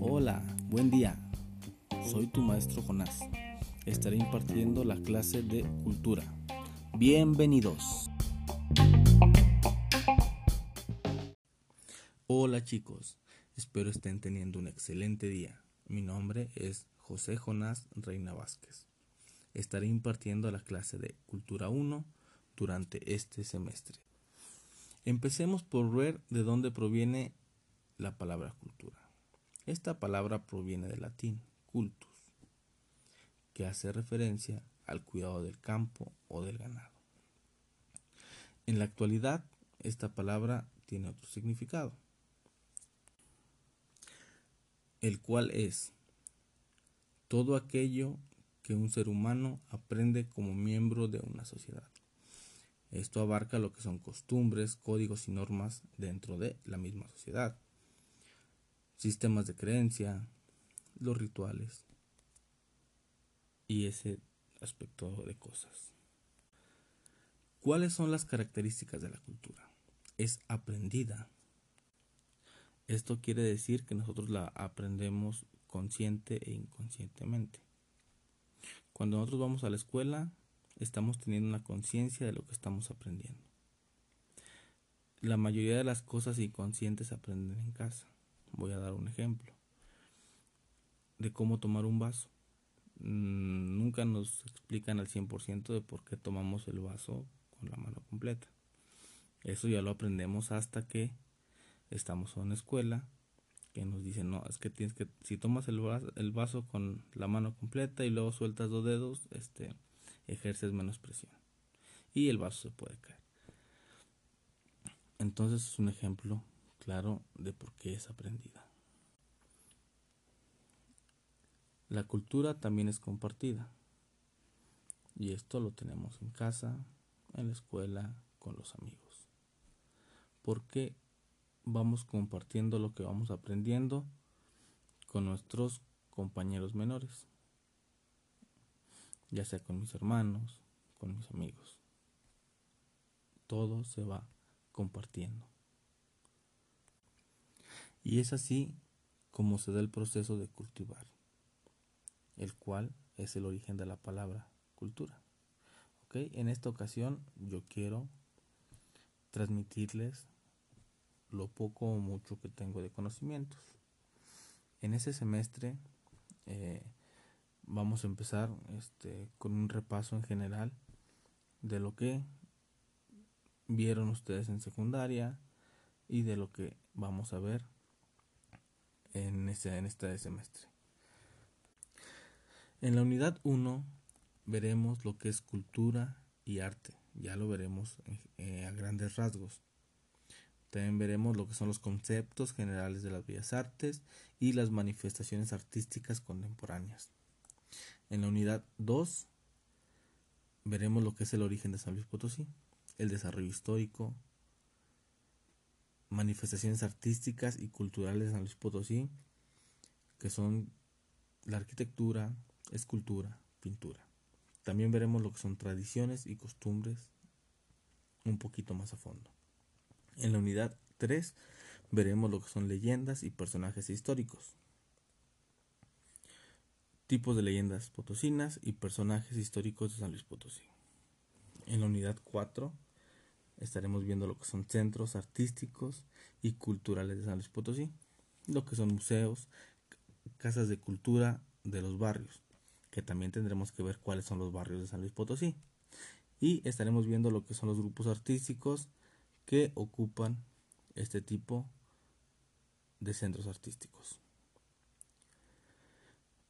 Hola, buen día. Soy tu maestro Jonás. Estaré impartiendo la clase de cultura. Bienvenidos. Hola chicos, espero estén teniendo un excelente día. Mi nombre es José Jonás Reina Vázquez. Estaré impartiendo la clase de Cultura 1 durante este semestre. Empecemos por ver de dónde proviene la palabra cultura. Esta palabra proviene del latín cultus, que hace referencia al cuidado del campo o del ganado. En la actualidad, esta palabra tiene otro significado, el cual es todo aquello que un ser humano aprende como miembro de una sociedad. Esto abarca lo que son costumbres, códigos y normas dentro de la misma sociedad, sistemas de creencia, los rituales y ese aspecto de cosas. ¿Cuáles son las características de la cultura? Es aprendida. Esto quiere decir que nosotros la aprendemos consciente e inconscientemente. Cuando nosotros vamos a la escuela, estamos teniendo una conciencia de lo que estamos aprendiendo. La mayoría de las cosas inconscientes aprenden en casa. Voy a dar un ejemplo de cómo tomar un vaso. Mm, nunca nos explican al 100% de por qué tomamos el vaso con la mano completa. Eso ya lo aprendemos hasta que estamos en una escuela que nos dicen, no, es que tienes que, si tomas el vaso, el vaso con la mano completa y luego sueltas dos dedos, este, ejerces menos presión y el vaso se puede caer. Entonces es un ejemplo claro de por qué es aprendida. La cultura también es compartida. Y esto lo tenemos en casa, en la escuela, con los amigos. Porque vamos compartiendo lo que vamos aprendiendo con nuestros compañeros menores, ya sea con mis hermanos, con mis amigos. Todo se va compartiendo. Y es así como se da el proceso de cultivar, el cual es el origen de la palabra cultura. En esta ocasión yo quiero transmitirles lo poco o mucho que tengo de conocimientos. En ese semestre eh, vamos a empezar este, con un repaso en general de lo que vieron ustedes en secundaria y de lo que vamos a ver en este, en este semestre. En la unidad 1 veremos lo que es cultura y arte. Ya lo veremos eh, a grandes rasgos. También veremos lo que son los conceptos generales de las bellas artes y las manifestaciones artísticas contemporáneas. En la unidad 2 veremos lo que es el origen de San Luis Potosí, el desarrollo histórico, manifestaciones artísticas y culturales de San Luis Potosí, que son la arquitectura, escultura, pintura. También veremos lo que son tradiciones y costumbres un poquito más a fondo. En la unidad 3 veremos lo que son leyendas y personajes históricos. Tipos de leyendas potosinas y personajes históricos de San Luis Potosí. En la unidad 4 estaremos viendo lo que son centros artísticos y culturales de San Luis Potosí, lo que son museos, casas de cultura de los barrios, que también tendremos que ver cuáles son los barrios de San Luis Potosí. Y estaremos viendo lo que son los grupos artísticos que ocupan este tipo de centros artísticos.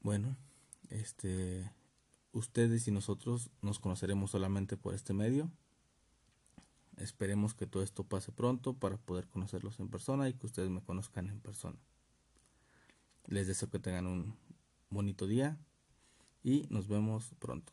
Bueno, este ustedes y nosotros nos conoceremos solamente por este medio. Esperemos que todo esto pase pronto para poder conocerlos en persona y que ustedes me conozcan en persona. Les deseo que tengan un bonito día y nos vemos pronto.